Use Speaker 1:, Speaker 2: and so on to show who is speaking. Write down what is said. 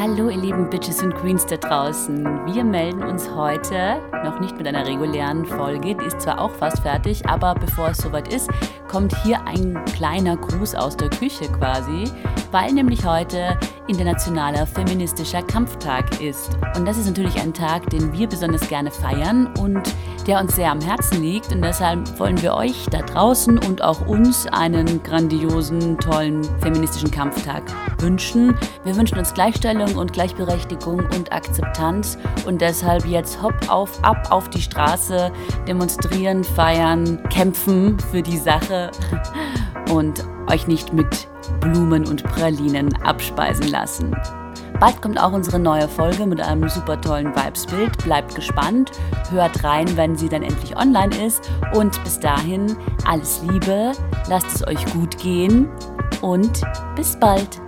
Speaker 1: Hallo ihr lieben Bitches und Queens da draußen. Wir melden uns heute noch nicht mit einer regulären Folge, die ist zwar auch fast fertig, aber bevor es soweit ist, kommt hier ein kleiner Gruß aus der Küche quasi, weil nämlich heute Internationaler Feministischer Kampftag ist. Und das ist natürlich ein Tag, den wir besonders gerne feiern und der uns sehr am Herzen liegt. Und deshalb wollen wir euch da draußen und auch uns einen grandiosen, tollen feministischen Kampftag wünschen. Wir wünschen uns Gleichstellung und Gleichberechtigung und Akzeptanz. Und deshalb jetzt hopp auf, ab auf die Straße, demonstrieren, feiern, kämpfen für die Sache und euch nicht mit Blumen und Pralinen abspeisen lassen. Bald kommt auch unsere neue Folge mit einem super tollen Vibesbild. Bleibt gespannt, hört rein, wenn sie dann endlich online ist. Und bis dahin alles Liebe, lasst es euch gut gehen und bis bald.